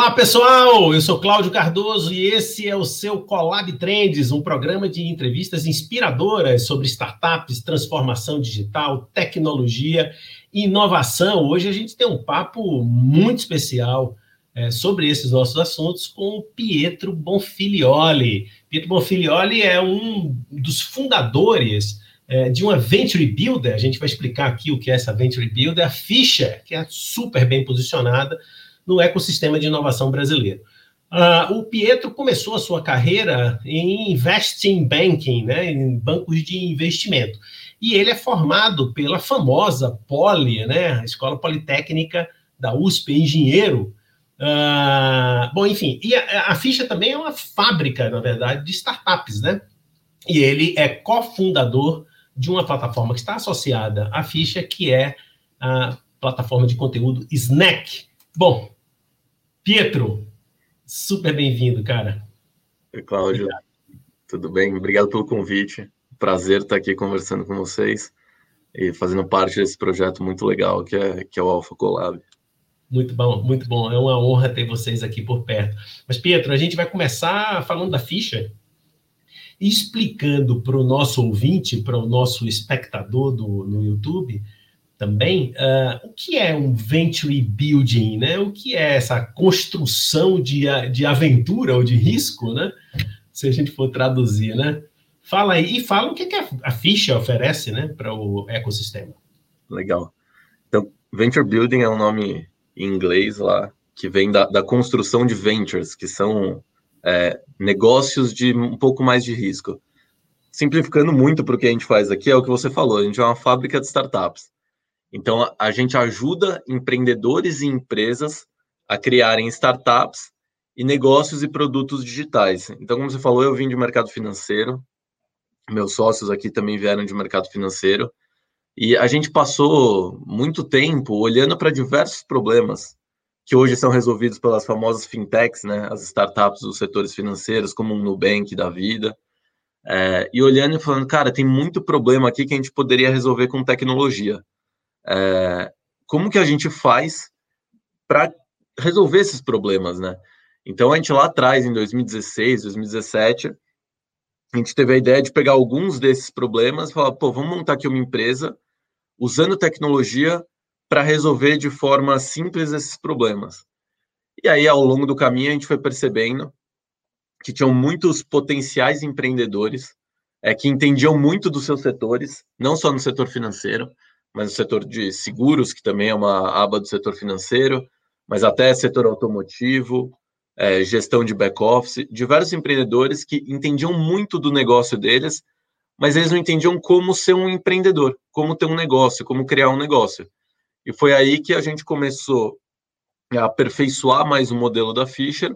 Olá, pessoal! Eu sou Cláudio Cardoso e esse é o seu Collab Trends, um programa de entrevistas inspiradoras sobre startups, transformação digital, tecnologia e inovação. Hoje a gente tem um papo muito especial é, sobre esses nossos assuntos com o Pietro Bonfilioli. Pietro Bonfilioli é um dos fundadores é, de uma Venture Builder. A gente vai explicar aqui o que é essa Venture Builder, a Fischer, que é super bem posicionada no ecossistema de inovação brasileiro. Uh, o Pietro começou a sua carreira em investing banking, né, em bancos de investimento. E ele é formado pela famosa Poli, né, a Escola Politécnica da USP, engenheiro. Uh, bom, enfim, e a, a Ficha também é uma fábrica, na verdade, de startups, né? E ele é cofundador de uma plataforma que está associada à Ficha, que é a plataforma de conteúdo Snack. Bom, Pietro, super bem-vindo, cara. Oi, Cláudio. Obrigado. Tudo bem? Obrigado pelo convite. Prazer estar aqui conversando com vocês e fazendo parte desse projeto muito legal que é, que é o Alpha Collab. Muito bom, muito bom. É uma honra ter vocês aqui por perto. Mas, Pietro, a gente vai começar falando da ficha e explicando para o nosso ouvinte, para o nosso espectador do, no YouTube, também, uh, o que é um venture building, né? O que é essa construção de, de aventura ou de risco, né? Se a gente for traduzir, né? Fala aí e fala o que, que a ficha oferece, né, para o ecossistema. Legal. Então, venture building é um nome em inglês lá que vem da, da construção de ventures, que são é, negócios de um pouco mais de risco. Simplificando muito para o que a gente faz aqui, é o que você falou, a gente é uma fábrica de startups. Então, a gente ajuda empreendedores e empresas a criarem startups e negócios e produtos digitais. Então, como você falou, eu vim de mercado financeiro, meus sócios aqui também vieram de mercado financeiro, e a gente passou muito tempo olhando para diversos problemas que hoje são resolvidos pelas famosas fintechs, né, as startups dos setores financeiros, como o Nubank da vida, é, e olhando e falando, cara, tem muito problema aqui que a gente poderia resolver com tecnologia. É, como que a gente faz para resolver esses problemas, né? Então a gente lá atrás, em 2016, 2017, a gente teve a ideia de pegar alguns desses problemas e falar, pô, vamos montar aqui uma empresa usando tecnologia para resolver de forma simples esses problemas. E aí, ao longo do caminho, a gente foi percebendo que tinham muitos potenciais empreendedores é, que entendiam muito dos seus setores, não só no setor financeiro, mas no setor de seguros, que também é uma aba do setor financeiro, mas até setor automotivo, é, gestão de back-office, diversos empreendedores que entendiam muito do negócio deles, mas eles não entendiam como ser um empreendedor, como ter um negócio, como criar um negócio. E foi aí que a gente começou a aperfeiçoar mais o modelo da Fischer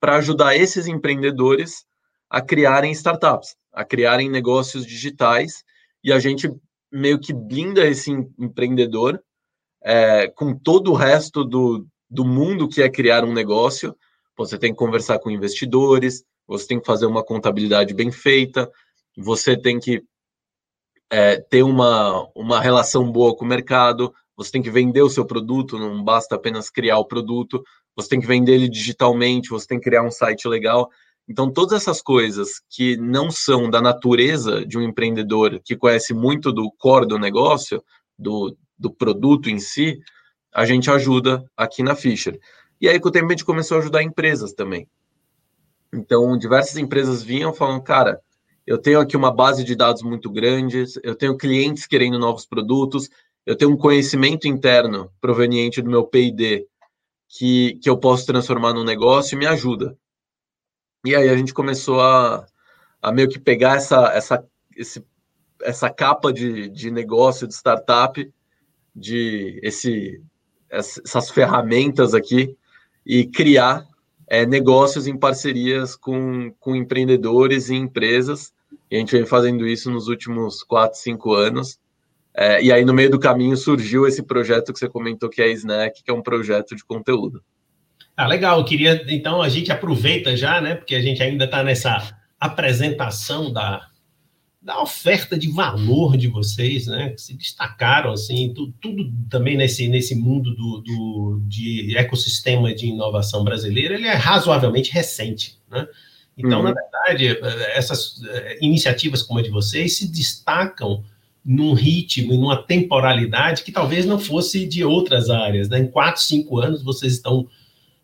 para ajudar esses empreendedores a criarem startups, a criarem negócios digitais, e a gente meio que blinda esse empreendedor é, com todo o resto do, do mundo que é criar um negócio. Você tem que conversar com investidores, você tem que fazer uma contabilidade bem feita, você tem que é, ter uma, uma relação boa com o mercado, você tem que vender o seu produto, não basta apenas criar o produto, você tem que vender ele digitalmente, você tem que criar um site legal. Então, todas essas coisas que não são da natureza de um empreendedor que conhece muito do core do negócio, do, do produto em si, a gente ajuda aqui na Fischer. E aí, com o tempo, a gente começou a ajudar empresas também. Então, diversas empresas vinham falando, cara, eu tenho aqui uma base de dados muito grande, eu tenho clientes querendo novos produtos, eu tenho um conhecimento interno proveniente do meu P&D que, que eu posso transformar num negócio e me ajuda. E aí a gente começou a, a meio que pegar essa, essa, esse, essa capa de, de negócio, de startup, de esse, essas ferramentas aqui e criar é, negócios em parcerias com, com empreendedores e empresas. E a gente vem fazendo isso nos últimos quatro, cinco anos. É, e aí, no meio do caminho, surgiu esse projeto que você comentou, que é a Snack, que é um projeto de conteúdo. Ah, legal. Eu queria, então, a gente aproveita já, né? Porque a gente ainda está nessa apresentação da, da oferta de valor de vocês, né? Que se destacaram assim, tudo, tudo também nesse, nesse mundo do, do, de ecossistema de inovação brasileiro, ele é razoavelmente recente, né? Então, uhum. na verdade, essas eh, iniciativas como a de vocês se destacam num ritmo e numa temporalidade que talvez não fosse de outras áreas. Né? Em quatro, cinco anos, vocês estão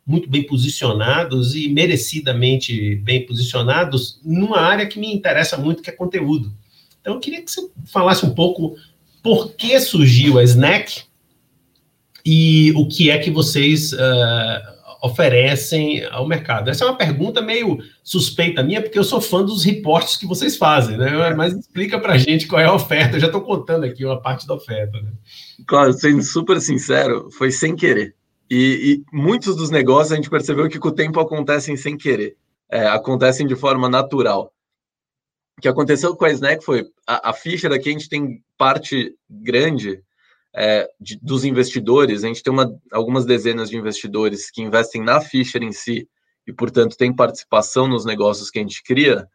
muito bem posicionados e merecidamente bem posicionados numa área que me interessa muito, que é conteúdo. Então, eu queria que você falasse um pouco por que surgiu a Snack e o que é que vocês uh, oferecem ao mercado? Essa é uma pergunta meio suspeita minha, porque eu sou fã dos reportes que vocês fazem, né? Mas explica para gente qual é a oferta. Eu já estou contando aqui uma parte da oferta. Né? Claro, sendo super sincero, foi sem querer. E, e, muitos dos negócios a gente percebeu que com o tempo acontecem sem querer, é, acontecem de forma natural. O que aconteceu com a Snack foi a, a Fischer aqui a gente tem parte grande é, de, dos investidores, a gente tem uma, algumas dezenas de investidores que investem na Fischer em si e, portanto, tem participação nos negócios que a gente cria,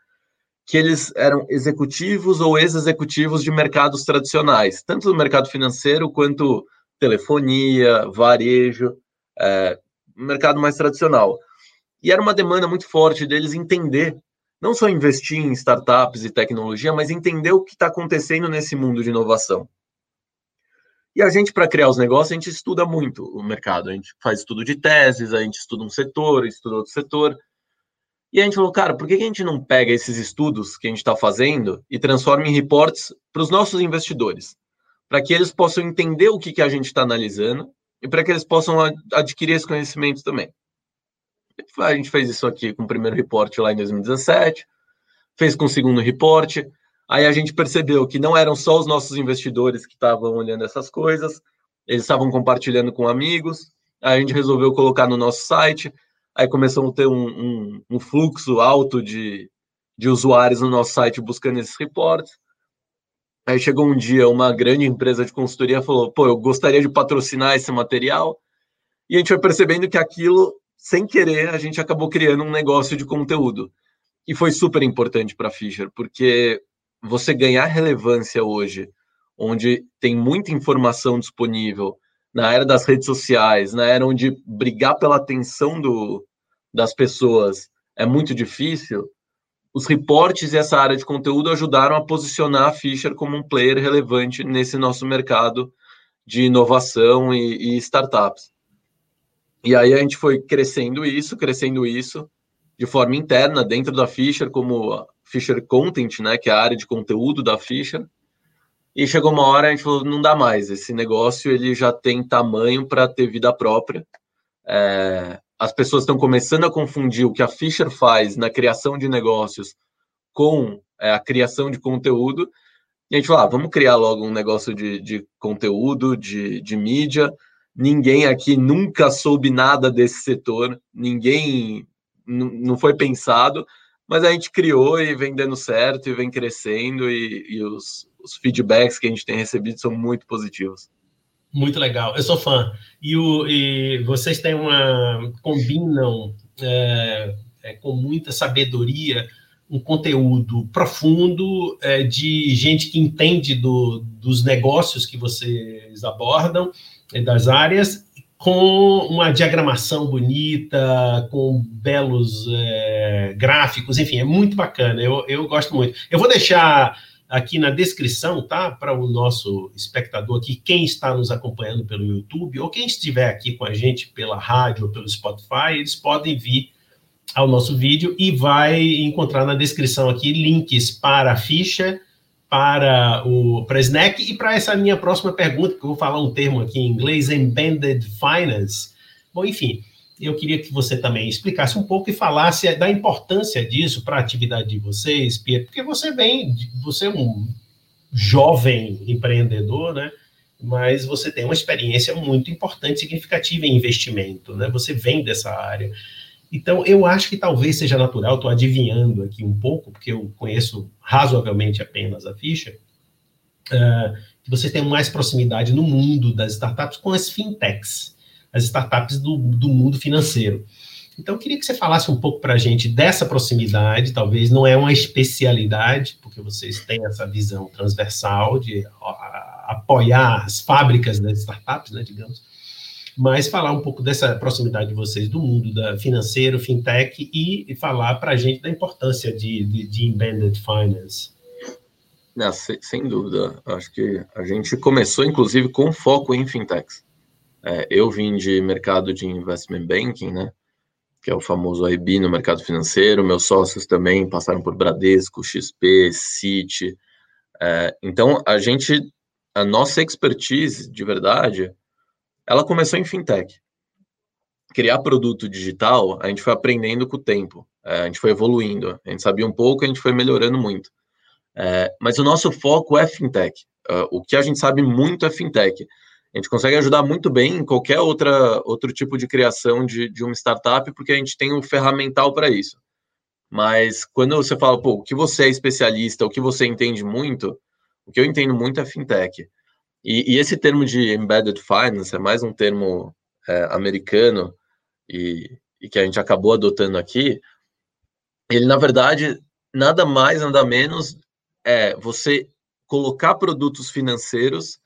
que eles eram executivos ou ex-executivos de mercados tradicionais, tanto do mercado financeiro quanto telefonia, varejo, é, mercado mais tradicional. E era uma demanda muito forte deles entender, não só investir em startups e tecnologia, mas entender o que está acontecendo nesse mundo de inovação. E a gente, para criar os negócios, a gente estuda muito o mercado. A gente faz estudo de teses, a gente estuda um setor, estuda outro setor. E a gente falou, cara, por que a gente não pega esses estudos que a gente está fazendo e transforma em reports para os nossos investidores? Para que eles possam entender o que, que a gente está analisando e para que eles possam adquirir esse conhecimento também. A gente fez isso aqui com o primeiro reporte lá em 2017, fez com o segundo reporte, Aí a gente percebeu que não eram só os nossos investidores que estavam olhando essas coisas, eles estavam compartilhando com amigos. Aí a gente resolveu colocar no nosso site. Aí começamos a ter um, um, um fluxo alto de, de usuários no nosso site buscando esses reportes. Aí chegou um dia uma grande empresa de consultoria falou: pô, eu gostaria de patrocinar esse material. E a gente foi percebendo que aquilo, sem querer, a gente acabou criando um negócio de conteúdo. E foi super importante para a Fischer, porque você ganhar relevância hoje, onde tem muita informação disponível, na era das redes sociais, na era onde brigar pela atenção do, das pessoas é muito difícil, os reportes e essa área de conteúdo ajudaram a posicionar a Fischer como um player relevante nesse nosso mercado de inovação e, e startups. E aí a gente foi crescendo isso, crescendo isso de forma interna dentro da Fischer, como Fisher Content, né, que é a área de conteúdo da Fisher. E chegou uma hora a gente falou, não dá mais, esse negócio ele já tem tamanho para ter vida própria. É, as pessoas estão começando a confundir o que a Fisher faz na criação de negócios com é, a criação de conteúdo. E a gente falou, ah, vamos criar logo um negócio de, de conteúdo, de, de mídia. Ninguém aqui nunca soube nada desse setor, ninguém não foi pensado mas a gente criou e vem dando certo e vem crescendo e, e os, os, feedbacks que a gente tem recebido são muito positivos. Muito legal, eu sou fã. E, o, e vocês têm uma combinam é, é, com muita sabedoria um conteúdo profundo é, de gente que entende do, dos negócios que vocês abordam, das áreas, com uma diagramação bonita, com belos é, gráficos, enfim, é muito bacana. Eu, eu gosto muito. Eu vou deixar aqui na descrição, tá? Para o nosso espectador aqui, quem está nos acompanhando pelo YouTube, ou quem estiver aqui com a gente pela rádio ou pelo Spotify, eles podem vir ao nosso vídeo e vai encontrar na descrição aqui links para a ficha para o para Snack e para essa minha próxima pergunta, que eu vou falar um termo aqui em inglês, embedded finance. Bom, enfim, eu queria que você também explicasse um pouco e falasse da importância disso para a atividade de vocês, Pietro, porque você vem, você é um jovem empreendedor, né? Mas você tem uma experiência muito importante, significativa em investimento, né? Você vem dessa área. Então, eu acho que talvez seja natural, estou adivinhando aqui um pouco, porque eu conheço razoavelmente apenas a ficha, uh, que você tem mais proximidade no mundo das startups com as fintechs, as startups do, do mundo financeiro. Então, eu queria que você falasse um pouco para a gente dessa proximidade, talvez não é uma especialidade, porque vocês têm essa visão transversal de apoiar as fábricas das startups, né, digamos, mas falar um pouco dessa proximidade de vocês do mundo da financeiro, fintech, e falar para a gente da importância de, de, de embedded finance. Sem, sem, dúvida. Acho que a gente começou, inclusive, com foco em fintechs. É, eu vim de mercado de investment banking, né? Que é o famoso IB no mercado financeiro. Meus sócios também passaram por Bradesco, XP, Citi. É, então, a gente, a nossa expertise, de verdade, ela começou em fintech. Criar produto digital, a gente foi aprendendo com o tempo. É, a gente foi evoluindo. A gente sabia um pouco, a gente foi melhorando muito. É, mas o nosso foco é fintech. Uh, o que a gente sabe muito é fintech. A gente consegue ajudar muito bem em qualquer outra, outro tipo de criação de, de uma startup, porque a gente tem um ferramental para isso. Mas quando você fala, pô, o que você é especialista, o que você entende muito, o que eu entendo muito é fintech. E, e esse termo de embedded finance é mais um termo é, americano e, e que a gente acabou adotando aqui. Ele, na verdade, nada mais, nada menos é você colocar produtos financeiros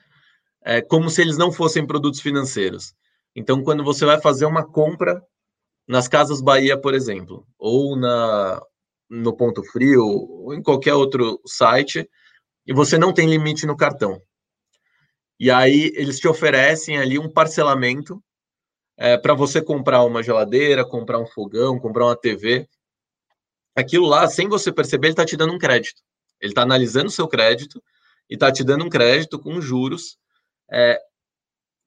é, como se eles não fossem produtos financeiros. Então, quando você vai fazer uma compra nas Casas Bahia, por exemplo, ou na no Ponto Frio, ou em qualquer outro site, e você não tem limite no cartão. E aí eles te oferecem ali um parcelamento é, para você comprar uma geladeira, comprar um fogão, comprar uma TV. Aquilo lá, sem você perceber, ele está te dando um crédito. Ele está analisando o seu crédito e está te dando um crédito com juros, é,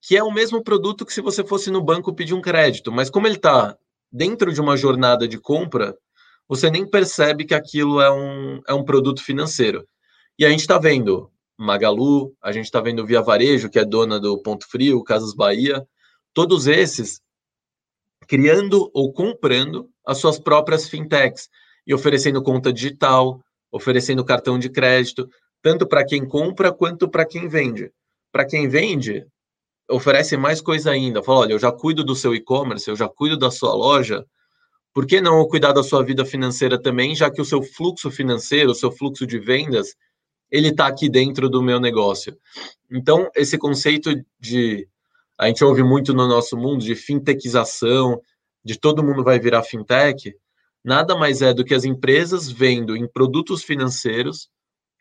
que é o mesmo produto que se você fosse no banco pedir um crédito. Mas como ele está dentro de uma jornada de compra, você nem percebe que aquilo é um, é um produto financeiro. E a gente está vendo Magalu, a gente está vendo Via Varejo, que é dona do Ponto Frio, Casas Bahia, todos esses criando ou comprando as suas próprias fintechs e oferecendo conta digital, oferecendo cartão de crédito, tanto para quem compra quanto para quem vende. Para quem vende, oferece mais coisa ainda. Fala, olha, eu já cuido do seu e-commerce, eu já cuido da sua loja, por que não cuidar da sua vida financeira também, já que o seu fluxo financeiro, o seu fluxo de vendas, ele está aqui dentro do meu negócio. Então, esse conceito de a gente ouve muito no nosso mundo de fintechização, de todo mundo vai virar fintech, nada mais é do que as empresas vendo em produtos financeiros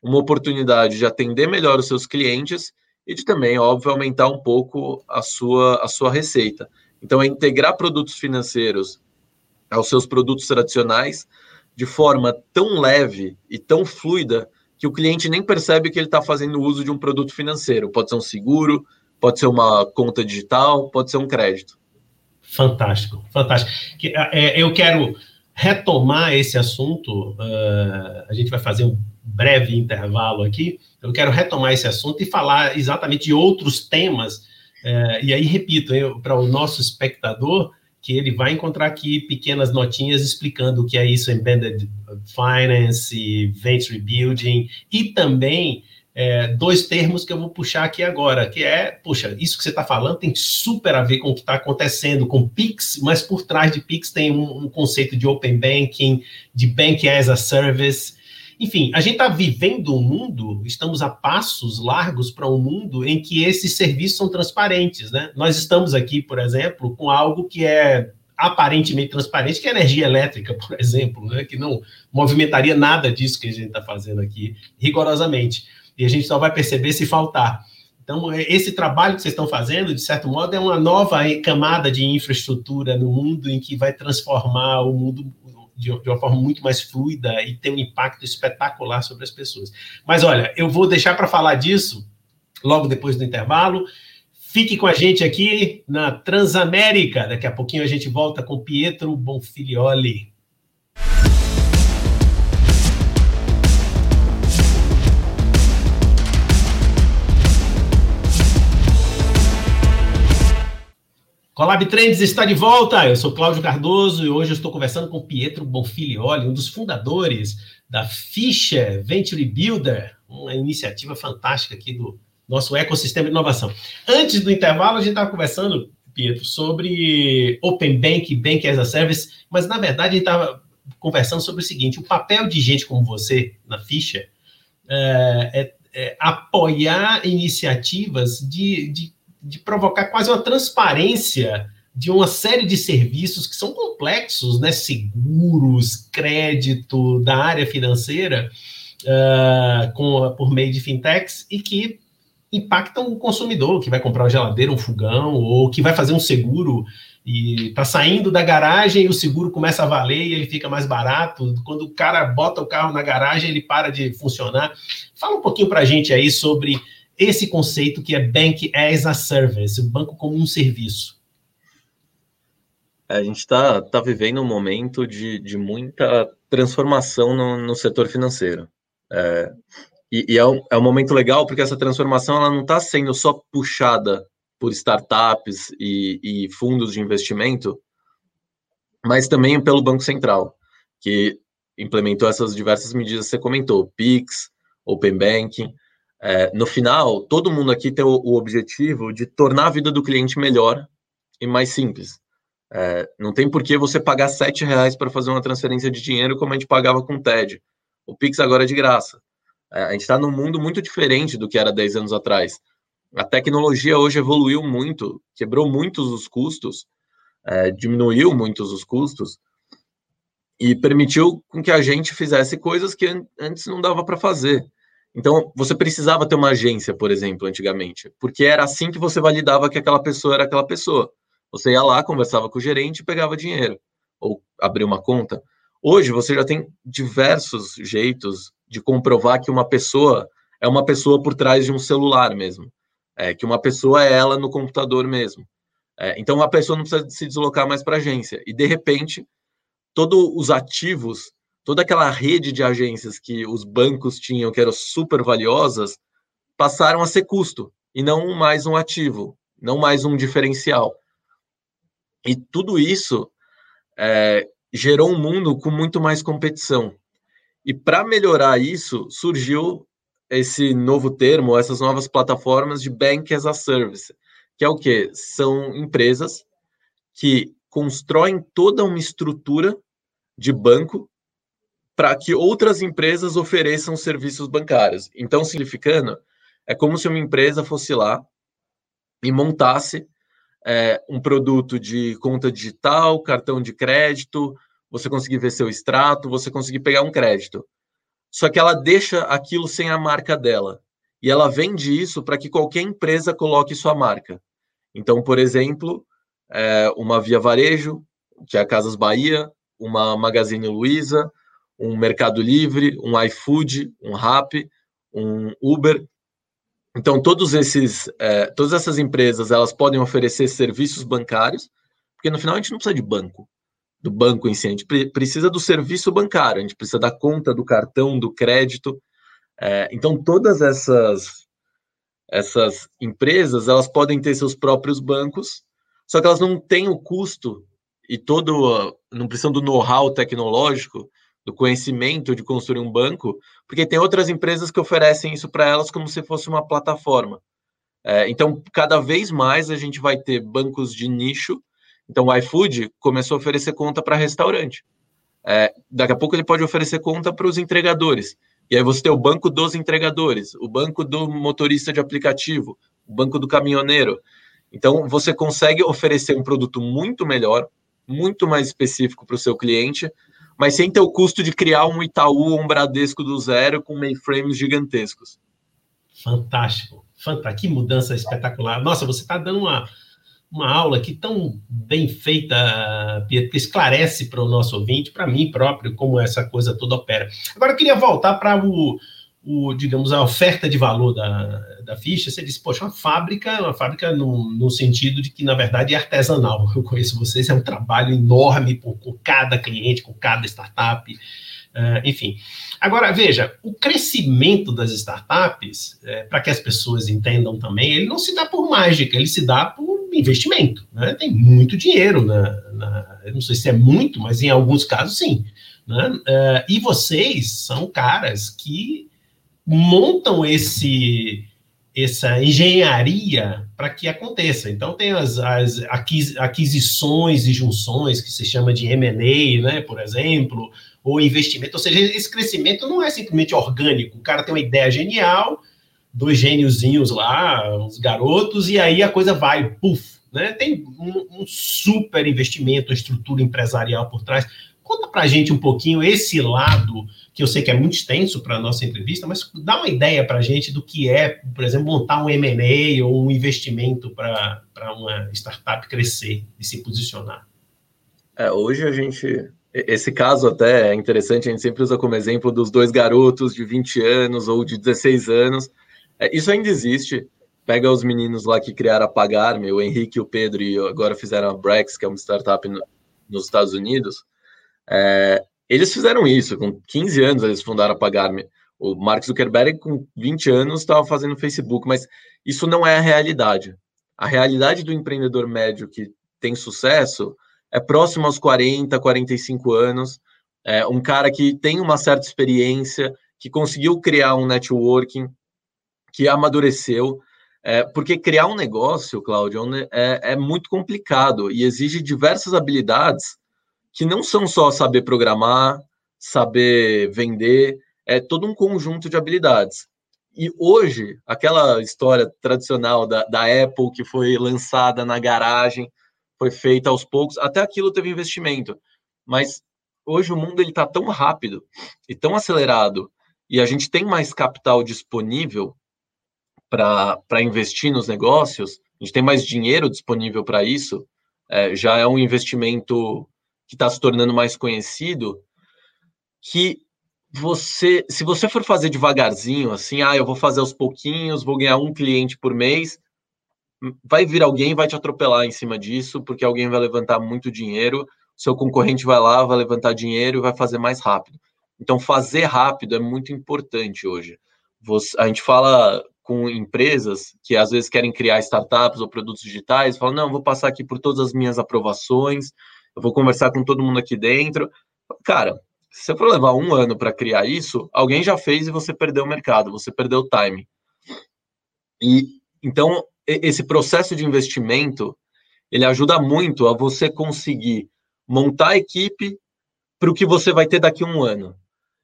uma oportunidade de atender melhor os seus clientes e de também, óbvio, aumentar um pouco a sua, a sua receita. Então, é integrar produtos financeiros aos seus produtos tradicionais de forma tão leve e tão fluida que o cliente nem percebe que ele está fazendo uso de um produto financeiro. Pode ser um seguro, pode ser uma conta digital, pode ser um crédito. Fantástico, fantástico. É, eu quero retomar esse assunto, uh, a gente vai fazer um breve intervalo aqui. Eu quero retomar esse assunto e falar exatamente de outros temas. Uh, e aí, repito, para o nosso espectador, que ele vai encontrar aqui pequenas notinhas explicando o que é isso, embedded finance, venture building, e também é, dois termos que eu vou puxar aqui agora, que é, puxa, isso que você está falando tem super a ver com o que está acontecendo com Pix, mas por trás de Pix tem um, um conceito de Open Banking, de Bank as a Service. Enfim, a gente está vivendo um mundo, estamos a passos largos para um mundo em que esses serviços são transparentes, né? Nós estamos aqui, por exemplo, com algo que é aparentemente transparente, que é energia elétrica, por exemplo, né? que não movimentaria nada disso que a gente está fazendo aqui, rigorosamente e a gente só vai perceber se faltar. Então, é, esse trabalho que vocês estão fazendo, de certo modo, é uma nova camada de infraestrutura no mundo em que vai transformar o mundo de, uma forma muito mais fluida e ter um impacto espetacular sobre as pessoas. Mas olha, eu vou deixar para falar disso logo depois do intervalo. Fique com a gente aqui na Transamérica. Daqui a pouquinho a gente volta com Pietro Bonfilioli. Colab Trends está de volta. Eu sou Cláudio Cardoso e hoje estou conversando com Pietro Bonfilioli, um dos fundadores da Fischer Venture Builder, uma iniciativa fantástica aqui do nosso ecossistema de inovação. Antes do intervalo, a gente estava conversando, Pietro, sobre Open Bank, Bank as a Service, mas na verdade a gente estava conversando sobre o seguinte: o papel de gente como você na ficha é, é, é apoiar iniciativas de, de, de provocar quase uma transparência de uma série de serviços que são complexos, né? Seguros, crédito da área financeira, uh, com, por meio de fintechs, e que impactam o consumidor que vai comprar uma geladeira, um fogão, ou que vai fazer um seguro e está saindo da garagem e o seguro começa a valer e ele fica mais barato. Quando o cara bota o carro na garagem, ele para de funcionar. Fala um pouquinho para a gente aí sobre esse conceito que é Bank as a Service, o banco como um serviço. É, a gente está tá vivendo um momento de, de muita transformação no, no setor financeiro. É, e, e é, um, é um momento legal porque essa transformação ela não está sendo só puxada por startups e, e, fundos de investimento, mas também pelo Banco Central, que implementou essas diversas medidas que você comentou, PIX, Open Banking. É, no final, todo mundo aqui tem o, o, objetivo de tornar a vida do cliente melhor e mais simples. É, não tem por que você pagar sete reais para fazer uma transferência de dinheiro como a gente pagava com o TED. O Pix agora é de graça. É, a gente está num mundo muito diferente do que era 10 anos atrás. A tecnologia hoje evoluiu muito, quebrou muitos os custos, é, diminuiu muitos os custos e permitiu com que a gente fizesse coisas que antes não dava para fazer. Então, você precisava ter uma agência, por exemplo, antigamente, porque era assim que você validava que aquela pessoa era aquela pessoa. Você ia lá, conversava com o gerente e pegava dinheiro, ou abria uma conta. Hoje, você já tem diversos jeitos de comprovar que uma pessoa é uma pessoa por trás de um celular mesmo, é, que uma pessoa é ela no computador mesmo. É, então, a pessoa não precisa se deslocar mais para a agência. E, de repente, todos os ativos, toda aquela rede de agências que os bancos tinham, que eram super valiosas, passaram a ser custo, e não mais um ativo, não mais um diferencial. E tudo isso é, gerou um mundo com muito mais competição. E para melhorar isso, surgiu esse novo termo, essas novas plataformas de Bank as a Service, que é o que? São empresas que constroem toda uma estrutura de banco para que outras empresas ofereçam serviços bancários. Então, simplificando, é como se uma empresa fosse lá e montasse é, um produto de conta digital, cartão de crédito, você conseguir ver seu extrato, você conseguir pegar um crédito. Só que ela deixa aquilo sem a marca dela. E ela vende isso para que qualquer empresa coloque sua marca. Então, por exemplo, é, uma Via Varejo, que é a Casas Bahia, uma Magazine Luiza, um Mercado Livre, um iFood, um Rappi, um Uber, então, todos esses, é, todas essas empresas, elas podem oferecer serviços bancários, porque no final a gente não precisa de banco, do banco em si, a gente precisa do serviço bancário, a gente precisa da conta, do cartão, do crédito. É, então, todas essas, essas empresas, elas podem ter seus próprios bancos, só que elas não têm o custo e todo, não precisam do know-how tecnológico do conhecimento de construir um banco, porque tem outras empresas que oferecem isso para elas como se fosse uma plataforma. É, então, cada vez mais a gente vai ter bancos de nicho. Então, o iFood começou a oferecer conta para restaurante. É, daqui a pouco ele pode oferecer conta para os entregadores. E aí você tem o banco dos entregadores, o banco do motorista de aplicativo, o banco do caminhoneiro. Então, você consegue oferecer um produto muito melhor, muito mais específico para o seu cliente, mas sem ter o custo de criar um Itaú ou um Bradesco do zero com mainframes gigantescos. Fantástico, fantástico, que mudança espetacular. Nossa, você está dando uma, uma aula aqui tão bem feita, Pietro, que esclarece para o nosso ouvinte, para mim próprio, como essa coisa toda opera. Agora, eu queria voltar para o, o, digamos, a oferta de valor da, da ficha, você disse, poxa, uma fábrica, uma fábrica no, no sentido de que, na verdade, é artesanal. Eu conheço vocês, é um trabalho enorme por, com cada cliente, com cada startup, uh, enfim. Agora, veja, o crescimento das startups, é, para que as pessoas entendam também, ele não se dá por mágica, ele se dá por investimento. Né? Tem muito dinheiro, na, na, eu não sei se é muito, mas em alguns casos sim. Né? Uh, e vocês são caras que montam esse essa engenharia para que aconteça. Então, tem as, as aquisições e junções, que se chama de M&A, né, por exemplo, ou investimento. Ou seja, esse crescimento não é simplesmente orgânico. O cara tem uma ideia genial, dois gêniozinhos lá, uns garotos, e aí a coisa vai, puf, né? Tem um, um super investimento, estrutura empresarial por trás. Conta para a gente um pouquinho esse lado, que eu sei que é muito extenso para a nossa entrevista, mas dá uma ideia para a gente do que é, por exemplo, montar um M&A ou um investimento para uma startup crescer e se posicionar. É, hoje a gente esse caso até é interessante, a gente sempre usa como exemplo dos dois garotos de 20 anos ou de 16 anos. É, isso ainda existe. Pega os meninos lá que criaram a Pagar-me, o Henrique o Pedro, e agora fizeram a Brex, que é uma startup no, nos Estados Unidos. É, eles fizeram isso, com 15 anos eles fundaram a Pagar-me. O Mark Zuckerberg, com 20 anos, estava fazendo Facebook, mas isso não é a realidade. A realidade do empreendedor médio que tem sucesso é próximo aos 40, 45 anos, é um cara que tem uma certa experiência, que conseguiu criar um networking, que amadureceu, é, porque criar um negócio, Cláudio, é, é muito complicado e exige diversas habilidades que não são só saber programar, saber vender, é todo um conjunto de habilidades. E hoje, aquela história tradicional da, da Apple que foi lançada na garagem, foi feita aos poucos, até aquilo teve investimento. Mas hoje o mundo está tão rápido e tão acelerado e a gente tem mais capital disponível para investir nos negócios, a gente tem mais dinheiro disponível para isso, é, já é um investimento que está se tornando mais conhecido, que você, se você for fazer devagarzinho, assim, ah, eu vou fazer aos pouquinhos, vou ganhar um cliente por mês, vai vir alguém vai te atropelar em cima disso, porque alguém vai levantar muito dinheiro, seu concorrente vai lá, vai levantar dinheiro e vai fazer mais rápido. Então, fazer rápido é muito importante hoje. Você, a gente fala com empresas que às vezes querem criar startups ou produtos digitais, falam, não, vou passar aqui por todas as minhas aprovações, eu vou conversar com todo mundo aqui dentro. Cara, se você for levar um ano para criar isso, alguém já fez e você perdeu o mercado, você perdeu o time. E então esse processo de investimento ele ajuda muito a você conseguir montar a equipe para o que você vai ter daqui a um ano.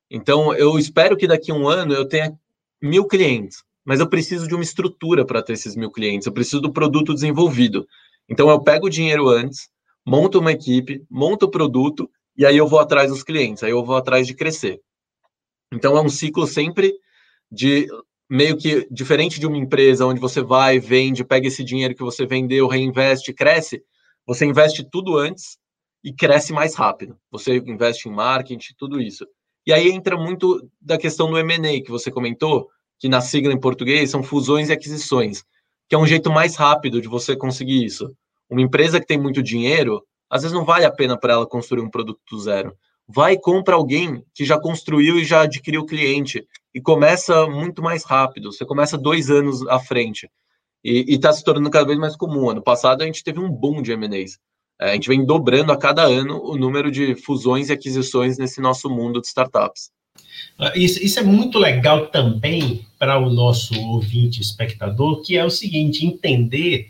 Então, eu espero que daqui a um ano eu tenha mil clientes, mas eu preciso de uma estrutura para ter esses mil clientes, eu preciso do produto desenvolvido. Então, eu pego o dinheiro antes, monto uma equipe, monto o produto, e aí eu vou atrás dos clientes, aí eu vou atrás de crescer. Então, é um ciclo sempre de meio que diferente de uma empresa onde você vai, vende, pega esse dinheiro que você vendeu, reinveste, cresce, você investe tudo antes e cresce mais rápido. Você investe em marketing, tudo isso. E aí entra muito da questão do M&A que você comentou, que na sigla em português são fusões e aquisições, que é um jeito mais rápido de você conseguir isso. Uma empresa que tem muito dinheiro, às vezes não vale a pena para ela construir um produto do zero vai compra alguém que já construiu e já adquiriu o cliente e começa muito mais rápido. Você começa dois anos à frente e está se tornando cada vez mais comum. Ano passado a gente teve um boom de M&As. É, a gente vem dobrando a cada ano o número de fusões e aquisições nesse nosso mundo de startups. Ah, isso, isso é muito legal também para o nosso ouvinte, espectador, que é o seguinte: entender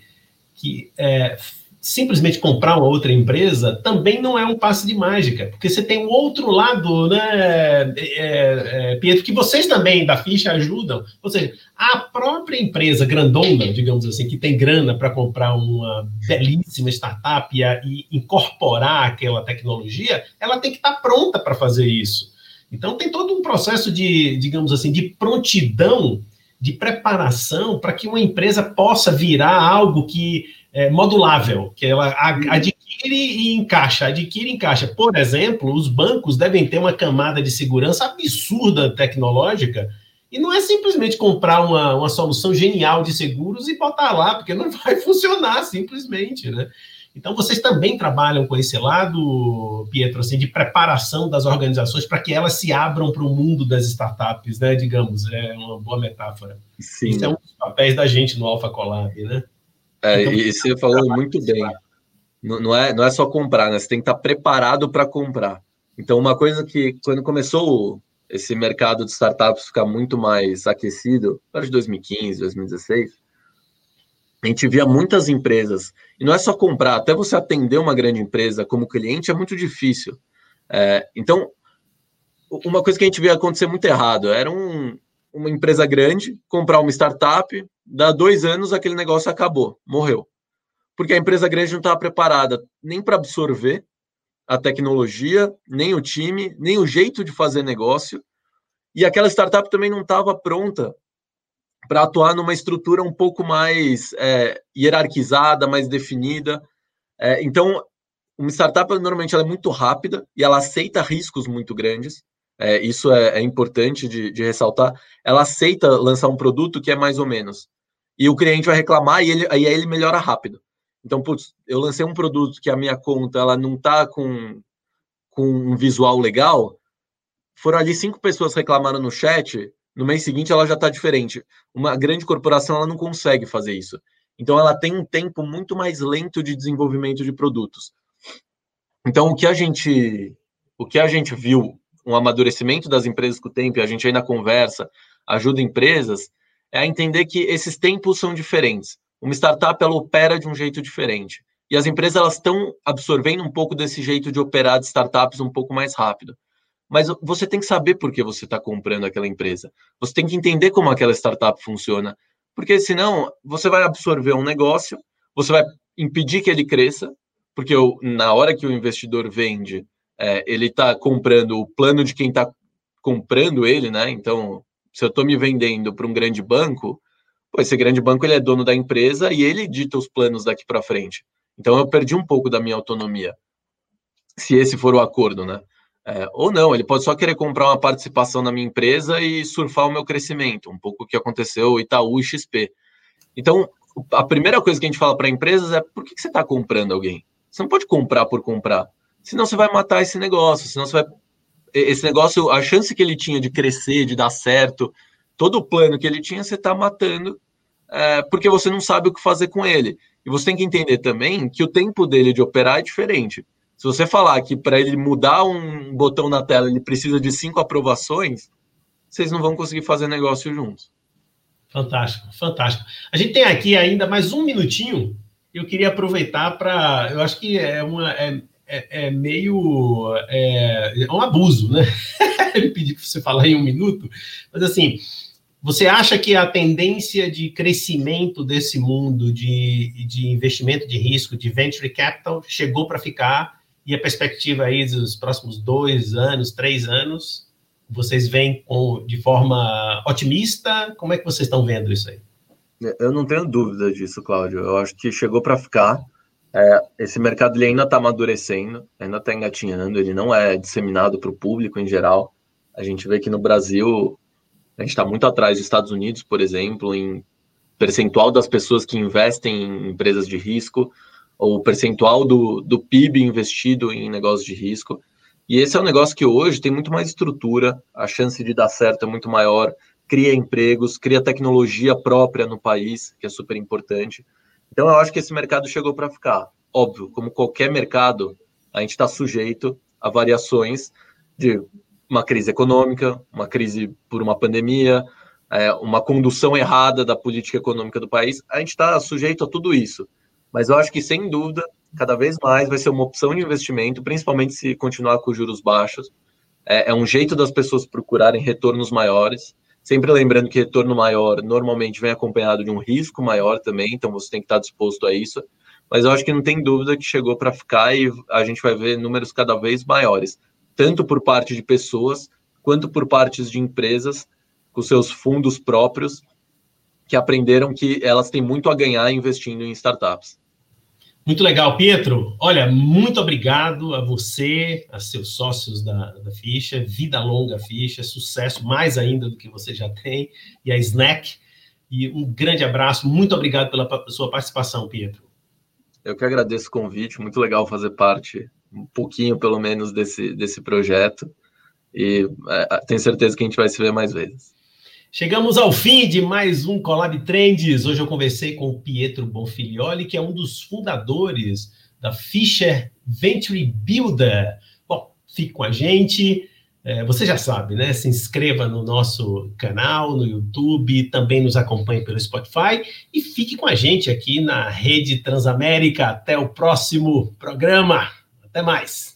que é, simplesmente comprar uma outra empresa também não é um passe de mágica, porque você tem o outro lado, né, é, é, Pietro, que vocês também da ficha ajudam. Ou seja, a própria empresa grandona, digamos assim, que tem grana para comprar uma belíssima startup e, e, incorporar aquela tecnologia, ela tem que estar tá pronta para fazer isso. Então tem todo um processo de, digamos assim, de prontidão, de preparação para que uma empresa possa virar algo que é, modulável, que ela uhum. adquire e encaixa, adquire e encaixa. Por exemplo, os bancos devem ter uma camada de segurança absurda tecnológica e não é simplesmente comprar uma, uma solução genial de seguros e botar lá, porque não vai funcionar simplesmente, né? Então, vocês também trabalham com esse lado, Pietro, assim, de preparação das organizações para que elas se abram para o mundo das startups, né? Digamos, é uma boa metáfora. Sim. Isso é um dos papéis da gente no Alpha Collab, né? É, então, e você falou muito bem. Não, não, é, não é só comprar, né? Você tem que estar preparado para comprar. Então, uma coisa que, quando começou esse mercado de startups ficar muito mais aquecido, para de 2015, 2016, a gente via muitas empresas, e não é só comprar, até você atender uma grande empresa como cliente é muito difícil. É, então, uma coisa que a gente via acontecer muito errado era um, uma empresa grande comprar uma startup, dá dois anos aquele negócio acabou, morreu. Porque a empresa grande não estava preparada nem para absorver a tecnologia, nem o time, nem o jeito de fazer negócio. E aquela startup também não estava pronta para atuar numa estrutura um pouco mais é, hierarquizada, mais definida. É, então, uma startup normalmente ela é muito rápida e ela aceita riscos muito grandes. É, isso é, é importante de, de, ressaltar. Ela aceita lançar um produto que é mais ou menos. E o cliente vai reclamar e ele, aí ele melhora rápido. Então, putz, eu lancei um produto que a minha conta ela não está com, com um visual legal. Foram ali cinco pessoas reclamaram no chat. No mês seguinte ela já está diferente. Uma grande corporação ela não consegue fazer isso. Então ela tem um tempo muito mais lento de desenvolvimento de produtos. Então o que a gente o que a gente viu um amadurecimento das empresas com o tempo, e a gente ainda conversa, ajuda empresas, é a entender que esses tempos são diferentes. Uma startup ela opera de um jeito diferente. E as empresas elas estão absorvendo um pouco desse jeito de operar de startups um pouco mais rápido. Mas você tem que saber por que você está comprando aquela empresa. Você tem que entender como aquela startup funciona. Porque senão você vai absorver um negócio, você vai impedir que ele cresça, porque na hora que o investidor vende, é, ele está comprando o plano de quem está comprando ele, né? Então, se eu estou me vendendo para um grande banco, pô, esse grande banco ele é dono da empresa e ele dita os planos daqui para frente. Então, eu perdi um pouco da minha autonomia, se esse for o acordo, né? É, ou não, ele pode só querer comprar uma participação na minha empresa e surfar o meu crescimento, um pouco o que aconteceu Itaú e XP. Então, a primeira coisa que a gente fala para empresas é por que, que você está comprando alguém? Você não pode comprar por comprar senão você vai matar esse negócio, senão você vai. Esse negócio, a chance que ele tinha de crescer, de dar certo, todo o plano que ele tinha, você está matando, é, porque você não sabe o que fazer com ele. E você tem que entender também que o tempo dele de operar é diferente. Se você falar que para ele mudar um botão na tela ele precisa de cinco aprovações, vocês não vão conseguir fazer negócio juntos. Fantástico, fantástico. A gente tem aqui ainda mais um minutinho. Eu queria aproveitar para. Eu acho que é, uma, é, é, é meio é, é, um abuso, né? Ele pediu para você falar em um minuto, mas assim, você acha que a tendência de crescimento desse mundo de, de investimento de risco, de venture capital, chegou para ficar e a perspectiva aí dos próximos dois anos, três anos, vocês veem com, de forma otimista? Como é que vocês estão vendo isso aí? Eu não tenho dúvida disso, Cláudio. Eu acho que chegou para ficar. É, esse mercado ele ainda está amadurecendo, ainda está engatinhando, ele não é disseminado para o público em geral. A gente vê que no Brasil a gente está muito atrás dos Estados Unidos, por exemplo, em percentual das pessoas que investem em empresas de risco, ou percentual do, do PIB investido em negócios de risco. E esse é um negócio que hoje tem muito mais estrutura, a chance de dar certo é muito maior, cria empregos, cria tecnologia própria no país, que é super importante. Então, eu acho que esse mercado chegou para ficar. Óbvio, como qualquer mercado, a gente está sujeito a variações de uma crise econômica, uma crise por uma pandemia, é, uma condução errada da política econômica do país. A gente está sujeito a tudo isso. Mas eu acho que, sem dúvida, cada vez mais vai ser uma opção de investimento, principalmente se continuar com juros baixos. É, é um jeito das pessoas procurarem retornos maiores. Sempre lembrando que retorno maior normalmente vem acompanhado de um risco maior também, então você tem que estar disposto a isso. Mas eu acho que não tem dúvida que chegou para ficar e a gente vai ver números cada vez maiores, tanto por parte de pessoas quanto por partes de empresas com seus fundos próprios que aprenderam que elas têm muito a ganhar investindo em startups. Muito legal, Pietro. Olha, muito obrigado a você, a seus sócios da, da Ficha, vida longa Ficha, sucesso mais ainda do que você já tem, e a Snack. E um grande abraço, muito obrigado pela sua participação, Pietro. Eu que agradeço o convite, muito legal fazer parte, um pouquinho pelo menos, desse, desse projeto. E é, tenho certeza que a gente vai se ver mais vezes. Chegamos ao fim de mais um Collab Trends. Hoje eu conversei com o Pietro Bonfilioli, que é um dos fundadores da Fischer Venture Builder. Bom, fique com a gente. É, você já sabe, né? Se inscreva no nosso canal, no YouTube, também nos acompanhe pelo Spotify e fique com a gente aqui na Rede Transamérica. Até o próximo programa. Até mais.